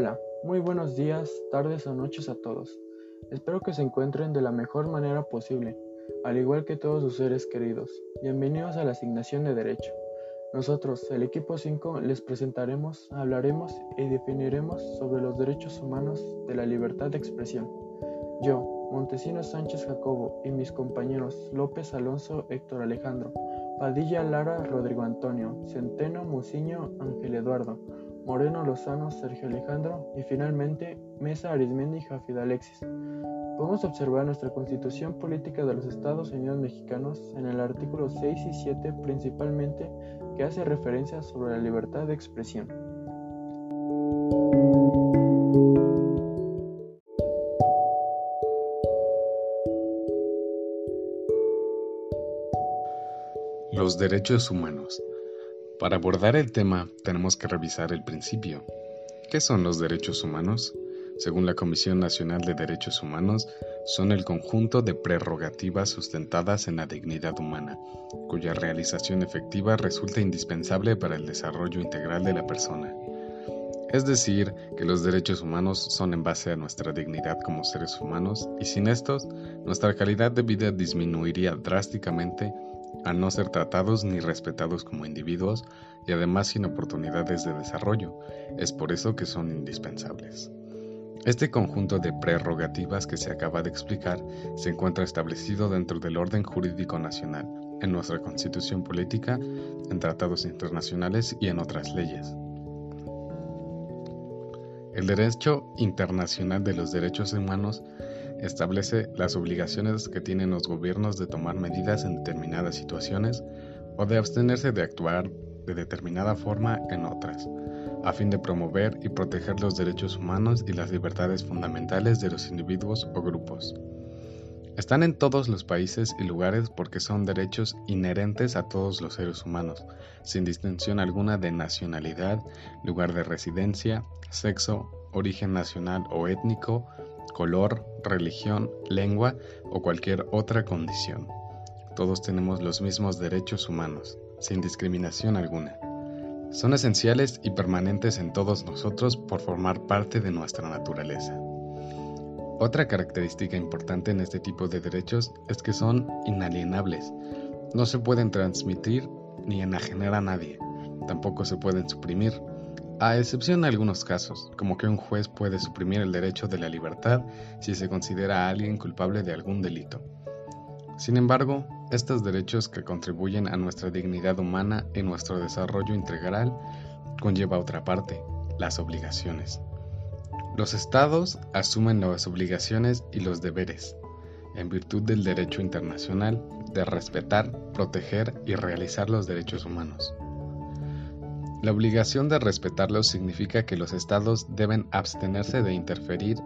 Hola, muy buenos días, tardes o noches a todos. Espero que se encuentren de la mejor manera posible, al igual que todos sus seres queridos. Bienvenidos a la asignación de Derecho. Nosotros, el equipo 5, les presentaremos, hablaremos y definiremos sobre los derechos humanos de la libertad de expresión. Yo, Montesino Sánchez Jacobo y mis compañeros López Alonso Héctor Alejandro, Padilla Lara Rodrigo Antonio, Centeno Muciño Ángel Eduardo, Moreno Lozano, Sergio Alejandro y finalmente Mesa Arismendi y Jafid Alexis. Podemos observar nuestra Constitución Política de los Estados Unidos Mexicanos en el artículo 6 y 7 principalmente que hace referencia sobre la libertad de expresión. Los derechos humanos. Para abordar el tema tenemos que revisar el principio. ¿Qué son los derechos humanos? Según la Comisión Nacional de Derechos Humanos, son el conjunto de prerrogativas sustentadas en la dignidad humana, cuya realización efectiva resulta indispensable para el desarrollo integral de la persona. Es decir, que los derechos humanos son en base a nuestra dignidad como seres humanos y sin estos, nuestra calidad de vida disminuiría drásticamente al no ser tratados ni respetados como individuos y además sin oportunidades de desarrollo. Es por eso que son indispensables. Este conjunto de prerrogativas que se acaba de explicar se encuentra establecido dentro del orden jurídico nacional, en nuestra constitución política, en tratados internacionales y en otras leyes. El derecho internacional de los derechos humanos establece las obligaciones que tienen los gobiernos de tomar medidas en determinadas situaciones o de abstenerse de actuar de determinada forma en otras, a fin de promover y proteger los derechos humanos y las libertades fundamentales de los individuos o grupos. Están en todos los países y lugares porque son derechos inherentes a todos los seres humanos, sin distinción alguna de nacionalidad, lugar de residencia, sexo, origen nacional o étnico, color, religión, lengua o cualquier otra condición. Todos tenemos los mismos derechos humanos, sin discriminación alguna. Son esenciales y permanentes en todos nosotros por formar parte de nuestra naturaleza. Otra característica importante en este tipo de derechos es que son inalienables. No se pueden transmitir ni enajenar a nadie. Tampoco se pueden suprimir a excepción de algunos casos, como que un juez puede suprimir el derecho de la libertad si se considera a alguien culpable de algún delito. Sin embargo, estos derechos que contribuyen a nuestra dignidad humana y nuestro desarrollo integral conlleva otra parte, las obligaciones. Los estados asumen las obligaciones y los deberes, en virtud del derecho internacional, de respetar, proteger y realizar los derechos humanos. La obligación de respetarlos significa que los estados deben abstenerse de interferir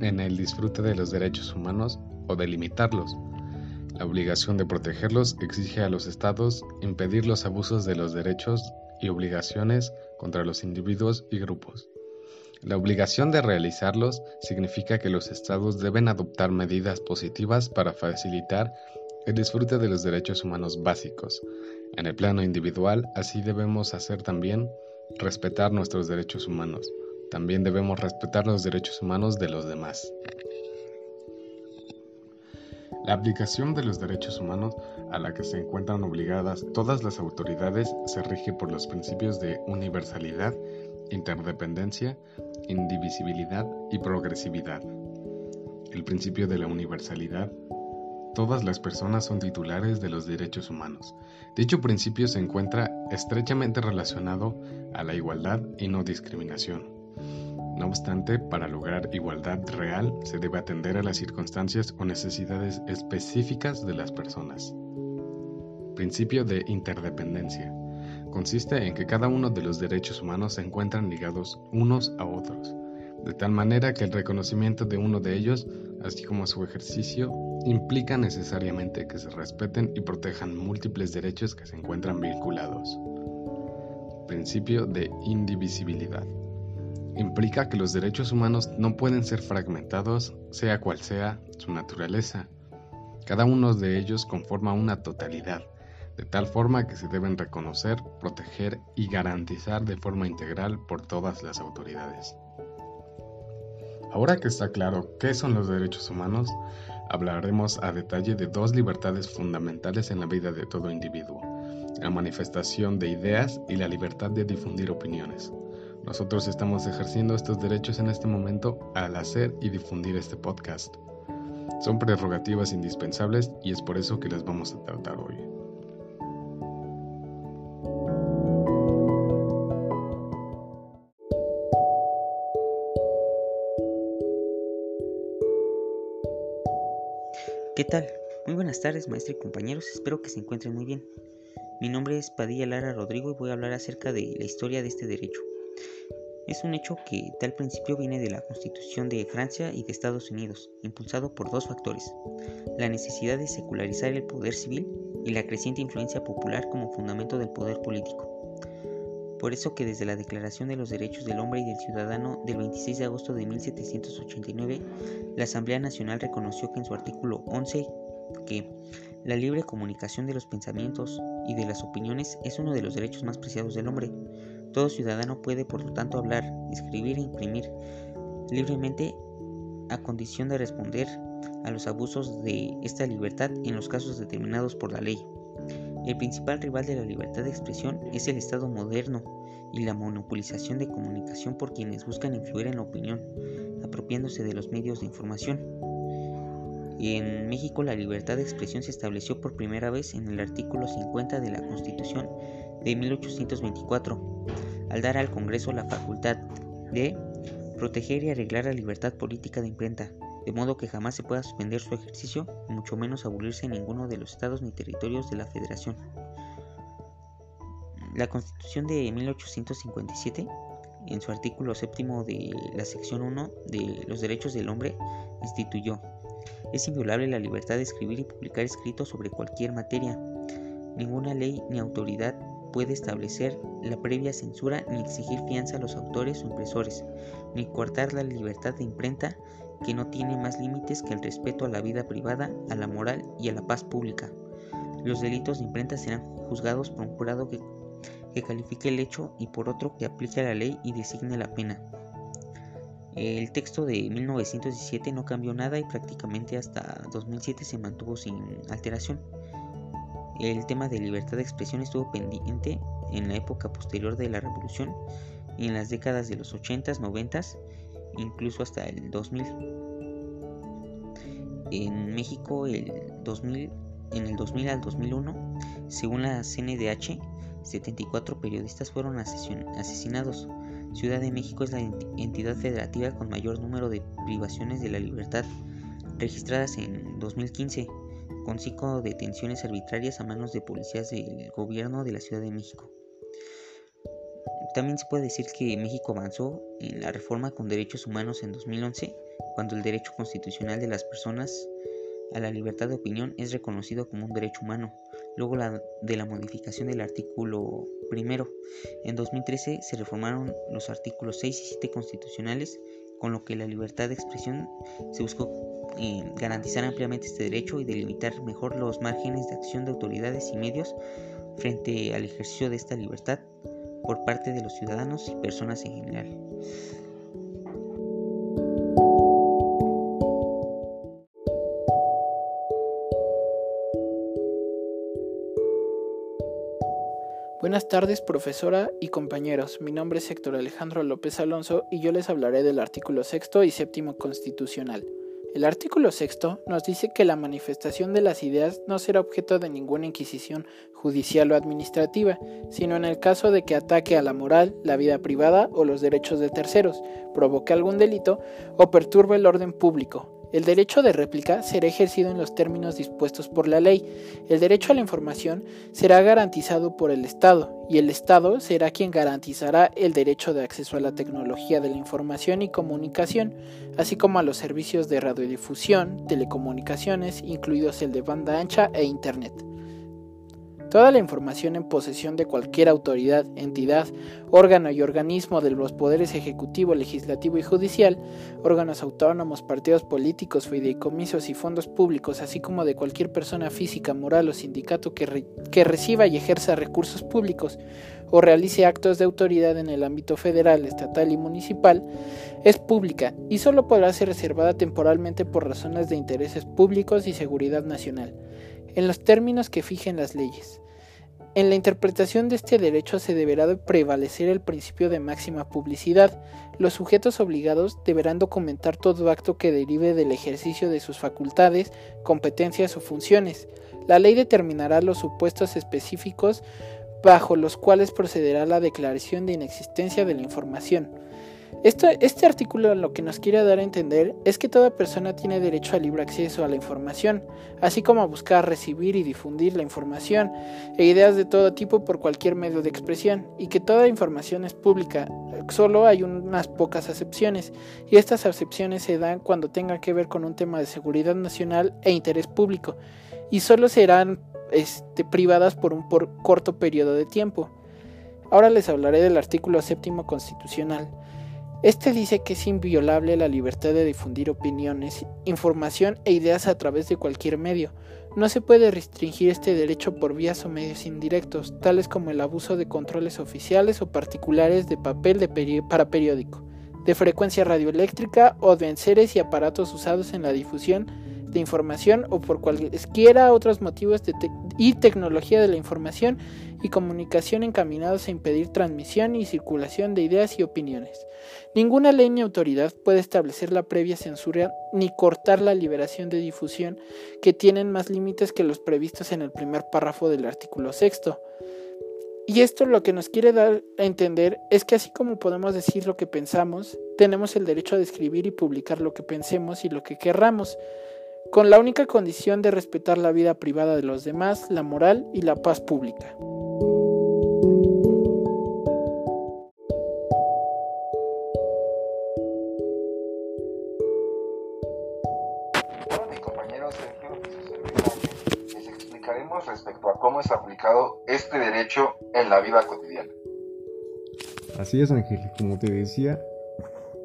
en el disfrute de los derechos humanos o de limitarlos. La obligación de protegerlos exige a los estados impedir los abusos de los derechos y obligaciones contra los individuos y grupos. La obligación de realizarlos significa que los estados deben adoptar medidas positivas para facilitar el disfrute de los derechos humanos básicos, en el plano individual, así debemos hacer también respetar nuestros derechos humanos. También debemos respetar los derechos humanos de los demás. La aplicación de los derechos humanos a la que se encuentran obligadas todas las autoridades se rige por los principios de universalidad, interdependencia, indivisibilidad y progresividad. El principio de la universalidad todas las personas son titulares de los derechos humanos. Dicho principio se encuentra estrechamente relacionado a la igualdad y no discriminación. No obstante, para lograr igualdad real se debe atender a las circunstancias o necesidades específicas de las personas. Principio de interdependencia. Consiste en que cada uno de los derechos humanos se encuentran ligados unos a otros, de tal manera que el reconocimiento de uno de ellos, así como su ejercicio, implica necesariamente que se respeten y protejan múltiples derechos que se encuentran vinculados. Principio de indivisibilidad. Implica que los derechos humanos no pueden ser fragmentados, sea cual sea su naturaleza. Cada uno de ellos conforma una totalidad, de tal forma que se deben reconocer, proteger y garantizar de forma integral por todas las autoridades. Ahora que está claro qué son los derechos humanos, hablaremos a detalle de dos libertades fundamentales en la vida de todo individuo, la manifestación de ideas y la libertad de difundir opiniones. Nosotros estamos ejerciendo estos derechos en este momento al hacer y difundir este podcast. Son prerrogativas indispensables y es por eso que las vamos a tratar hoy. ¿Qué tal? Muy buenas tardes, maestro y compañeros. Espero que se encuentren muy bien. Mi nombre es Padilla Lara Rodrigo y voy a hablar acerca de la historia de este derecho. Es un hecho que tal principio viene de la Constitución de Francia y de Estados Unidos, impulsado por dos factores, la necesidad de secularizar el poder civil y la creciente influencia popular como fundamento del poder político. Por eso que desde la Declaración de los Derechos del Hombre y del Ciudadano del 26 de agosto de 1789, la Asamblea Nacional reconoció que en su artículo 11 que la libre comunicación de los pensamientos y de las opiniones es uno de los derechos más preciados del hombre. Todo ciudadano puede, por lo tanto, hablar, escribir e imprimir libremente a condición de responder a los abusos de esta libertad en los casos determinados por la ley. El principal rival de la libertad de expresión es el Estado moderno y la monopolización de comunicación por quienes buscan influir en la opinión, apropiándose de los medios de información. En México la libertad de expresión se estableció por primera vez en el artículo 50 de la Constitución de 1824, al dar al Congreso la facultad de proteger y arreglar la libertad política de imprenta, de modo que jamás se pueda suspender su ejercicio, mucho menos abolirse en ninguno de los estados ni territorios de la Federación. La Constitución de 1857, en su artículo séptimo de la sección 1 de los derechos del hombre, instituyó es inviolable la libertad de escribir y publicar escritos sobre cualquier materia. Ninguna ley ni autoridad puede establecer la previa censura ni exigir fianza a los autores o impresores, ni cortar la libertad de imprenta que no tiene más límites que el respeto a la vida privada, a la moral y a la paz pública. Los delitos de imprenta serán juzgados por un jurado que, califique el hecho y por otro que aplique la ley y designe la pena. El texto de 1917 no cambió nada y prácticamente hasta 2007 se mantuvo sin alteración. El tema de libertad de expresión estuvo pendiente en la época posterior de la revolución y en las décadas de los 80s, 90s incluso hasta el 2000. En México el 2000, en el 2000 al 2001, según la CNDH, 74 periodistas fueron asesinados. Ciudad de México es la entidad federativa con mayor número de privaciones de la libertad registradas en 2015, con cinco detenciones arbitrarias a manos de policías del gobierno de la Ciudad de México. También se puede decir que México avanzó en la reforma con derechos humanos en 2011, cuando el derecho constitucional de las personas a la libertad de opinión es reconocido como un derecho humano, luego de la modificación del artículo primero. En 2013 se reformaron los artículos 6 y 7 constitucionales, con lo que la libertad de expresión se buscó eh, garantizar ampliamente este derecho y delimitar mejor los márgenes de acción de autoridades y medios frente al ejercicio de esta libertad por parte de los ciudadanos y personas en general. Buenas tardes, profesora y compañeros. Mi nombre es Héctor Alejandro López Alonso y yo les hablaré del artículo sexto y séptimo constitucional. El artículo sexto nos dice que la manifestación de las ideas no será objeto de ninguna inquisición judicial o administrativa, sino en el caso de que ataque a la moral, la vida privada o los derechos de terceros, provoque algún delito o perturbe el orden público, el derecho de réplica será ejercido en los términos dispuestos por la ley. El derecho a la información será garantizado por el Estado y el Estado será quien garantizará el derecho de acceso a la tecnología de la información y comunicación, así como a los servicios de radiodifusión, telecomunicaciones, incluidos el de banda ancha e Internet. Toda la información en posesión de cualquier autoridad, entidad, órgano y organismo de los poderes ejecutivo, legislativo y judicial, órganos autónomos, partidos políticos, fideicomisos y fondos públicos, así como de cualquier persona física, moral o sindicato que, que reciba y ejerza recursos públicos, o realice actos de autoridad en el ámbito federal, estatal y municipal, es pública y solo podrá ser reservada temporalmente por razones de intereses públicos y seguridad nacional, en los términos que fijen las leyes. En la interpretación de este derecho se deberá de prevalecer el principio de máxima publicidad. Los sujetos obligados deberán documentar todo acto que derive del ejercicio de sus facultades, competencias o funciones. La ley determinará los supuestos específicos bajo los cuales procederá la declaración de inexistencia de la información este artículo lo que nos quiere dar a entender es que toda persona tiene derecho al libre acceso a la información, así como a buscar, recibir y difundir la información e ideas de todo tipo por cualquier medio de expresión, y que toda información es pública. Solo hay unas pocas excepciones, y estas excepciones se dan cuando tenga que ver con un tema de seguridad nacional e interés público, y solo serán este, privadas por un corto periodo de tiempo. Ahora les hablaré del artículo séptimo constitucional. Este dice que es inviolable la libertad de difundir opiniones, información e ideas a través de cualquier medio. No se puede restringir este derecho por vías o medios indirectos, tales como el abuso de controles oficiales o particulares de papel para periódico, de frecuencia radioeléctrica o de enseres y aparatos usados en la difusión de información o por cualquiera otros motivos y tecnología de la información y comunicación encaminados a impedir transmisión y circulación de ideas y opiniones. Ninguna ley ni autoridad puede establecer la previa censura ni cortar la liberación de difusión que tienen más límites que los previstos en el primer párrafo del artículo sexto. Y esto lo que nos quiere dar a entender es que así como podemos decir lo que pensamos, tenemos el derecho a describir y publicar lo que pensemos y lo que querramos, con la única condición de respetar la vida privada de los demás, la moral y la paz pública. respecto a cómo es aplicado este derecho en la vida cotidiana. Así es, Ángel. Como te decía,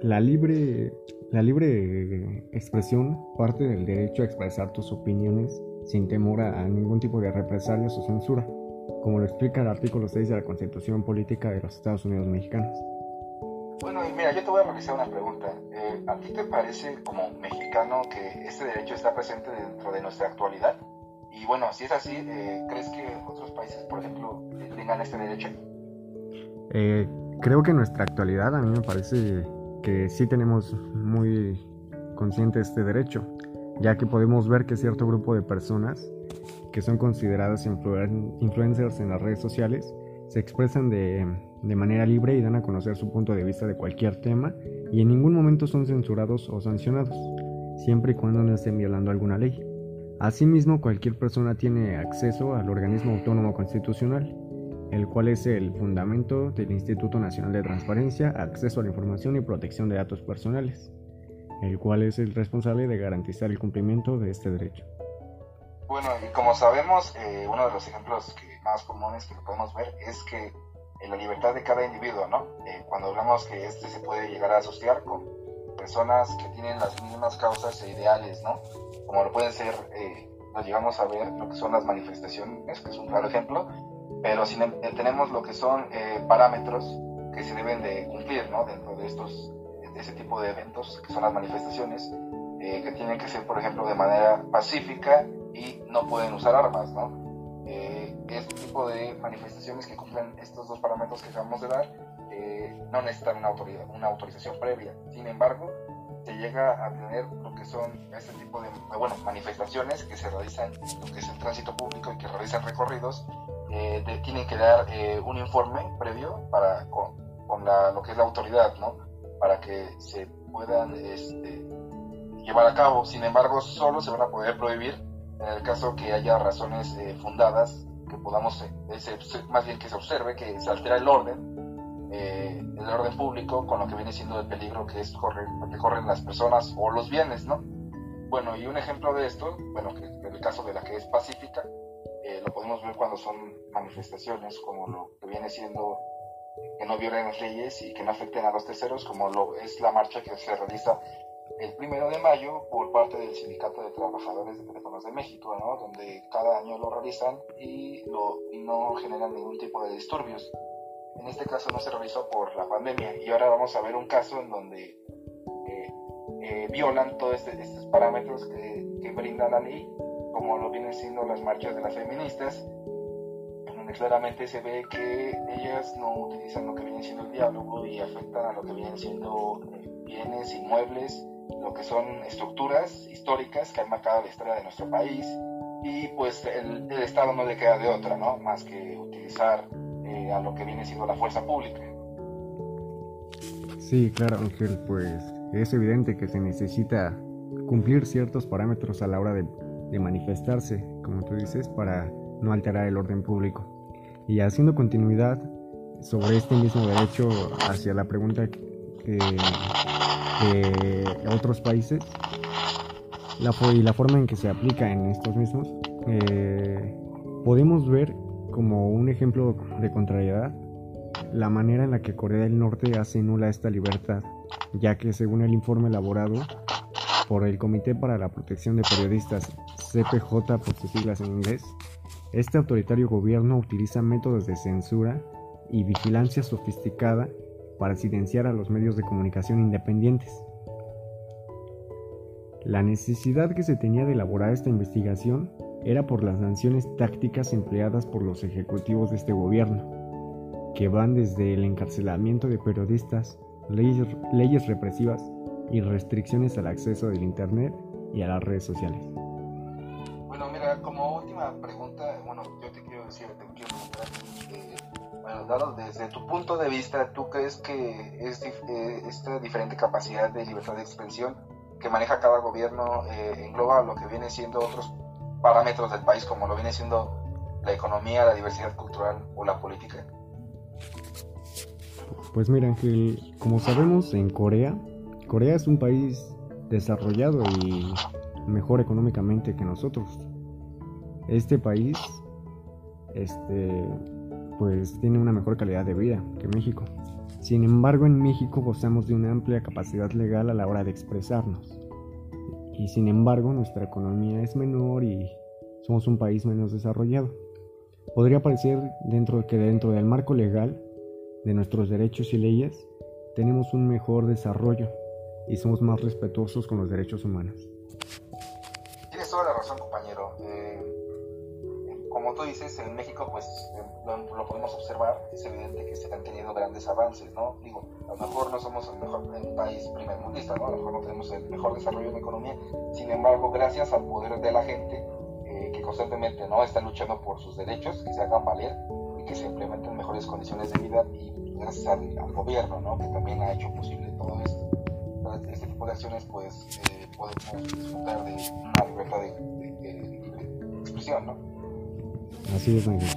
la libre, la libre expresión parte del derecho a expresar tus opiniones sin temor a, ningún tipo de represalias o censura, como lo explica el artículo 6 de la Constitución Política de los Estados Unidos Mexicanos. Bueno, y mira, yo te voy a realizar una pregunta. Eh, ¿A ti te parece, como mexicano, que este derecho está presente dentro de nuestra actualidad? Y bueno, si es así, eh, ¿crees que otros países, por ejemplo, tengan este derecho? Eh, creo que en nuestra actualidad a mí me parece que sí tenemos muy consciente este derecho, ya que podemos ver que cierto grupo de personas que son consideradas influencers en las redes sociales se expresan de, de manera libre y dan a conocer su punto de vista de cualquier tema y en ningún momento son censurados o sancionados, siempre y cuando no estén violando alguna ley. Asimismo, cualquier persona tiene acceso al organismo autónomo constitucional, el cual es el fundamento del Instituto Nacional de Transparencia, Acceso a la Información y Protección de Datos Personales, el cual es el responsable de garantizar el cumplimiento de este derecho. Bueno, y como sabemos, eh, uno de los ejemplos más comunes que podemos ver es que en la libertad de cada individuo, ¿no? Eh, cuando hablamos que este se puede llegar a asociar con personas que tienen las mismas causas e ideales, ¿no? como lo pueden ser, eh, nos llegamos a ver lo que son las manifestaciones, que es un claro ejemplo, pero si em, tenemos lo que son eh, parámetros que se deben de cumplir ¿no? dentro de estos de ese tipo de eventos, que son las manifestaciones, eh, que tienen que ser, por ejemplo, de manera pacífica y no pueden usar armas, ¿no? este tipo de manifestaciones que cumplen estos dos parámetros que acabamos de dar no necesitan una, autoridad, una autorización previa. Sin embargo, se llega a tener lo que son este tipo de bueno, manifestaciones que se realizan, lo que es el tránsito público y que realizan recorridos, eh, tienen que dar eh, un informe previo para, con, la, lo que es la autoridad, ¿no? Para que se puedan este, llevar a cabo. Sin embargo, solo se van a poder prohibir en el caso que haya razones eh, fundadas, que podamos, más bien que se observe que se altera el orden eh, el orden público con lo que viene siendo el peligro que es correr, que corren las personas o los bienes, ¿no? Bueno, y un ejemplo de esto, bueno, que el caso de la que es pacífica, eh, lo podemos ver cuando son manifestaciones como lo que viene siendo que no violen las leyes y que no afecten a los terceros, como lo es la marcha que se realiza el primero de mayo por parte del Sindicato de Trabajadores de Teléfonos de México, ¿no? donde cada año lo realizan y, lo, y no generan ningún tipo de disturbios. en este caso no se realizó por la pandemia y ahora vamos a ver un caso en donde eh, violan todos este, estos parámetros que, que, brinda la ley, como lo vienen siendo las marchas de las feministas, donde claramente se ve que ellas no utilizan lo que viene siendo el diálogo y afectan a lo que vienen siendo eh, bienes, inmuebles, lo que son estructuras históricas que han marcado la historia de nuestro país y pues el, el Estado no le queda de otra, ¿no? Más que utilizar eh, a lo que viene siendo la fuerza pública. Sí, claro, Ángel, pues es evidente que se necesita cumplir ciertos parámetros a la hora de, manifestarse, como tú dices, para no alterar el orden público. Y haciendo continuidad sobre este mismo derecho hacia la pregunta de otros países la, y la forma en que se aplica en estos mismos, eh, podemos ver como un ejemplo de contrariedad la manera en la que Corea del Norte hace nula esta libertad ya que según el informe elaborado por el Comité para la Protección de Periodistas, CPJ por sus siglas en inglés, este autoritario gobierno utiliza métodos de censura y vigilancia sofisticada para silenciar a los medios de comunicación independientes. La necesidad que se tenía de elaborar esta investigación era por las sanciones tácticas empleadas por los ejecutivos de este gobierno, que van desde el encarcelamiento de periodistas leyes, represivas y restricciones al acceso del Internet y a las redes sociales. Como última pregunta, bueno, yo te quiero decir, te quiero preguntar, eh, bueno, dado desde tu punto de vista, ¿tú crees que eh, esta diferente capacidad de libertad de expresión que maneja cada gobierno eh, engloba lo que viene siendo otros parámetros del país, como lo viene siendo la economía, la diversidad cultural o la política? Pues mira, Ángel, como sabemos, en Corea, Corea es un país desarrollado y mejor económicamente que nosotros. Este país, este, pues tiene una mejor calidad de vida que México. Sin embargo, en México gozamos de una amplia capacidad legal a la hora de expresarnos. Y sin embargo, nuestra economía es menor y somos un país menos desarrollado. Podría parecer dentro que dentro del marco legal de nuestros derechos y leyes, tenemos un mejor desarrollo y somos más respetuosos con los derechos humanos. Tienes toda la razón, dices, en México, pues lo, podemos observar, es evidente que se han tenido grandes avances, ¿no? Digo, a lo mejor no somos el mejor el país primermundista, ¿no? A lo mejor no tenemos el mejor desarrollo en la economía, sin embargo, gracias al poder de la gente eh, que constantemente no está luchando por sus derechos, que se hagan valer, que se implementen mejores condiciones de vida y gracias al, gobierno, ¿no? que también ha hecho posible todo esto. Este tipo de acciones, pues, eh, podemos disfrutar de una libertad de, de, de, expresión, ¿no? Así es, Magnum.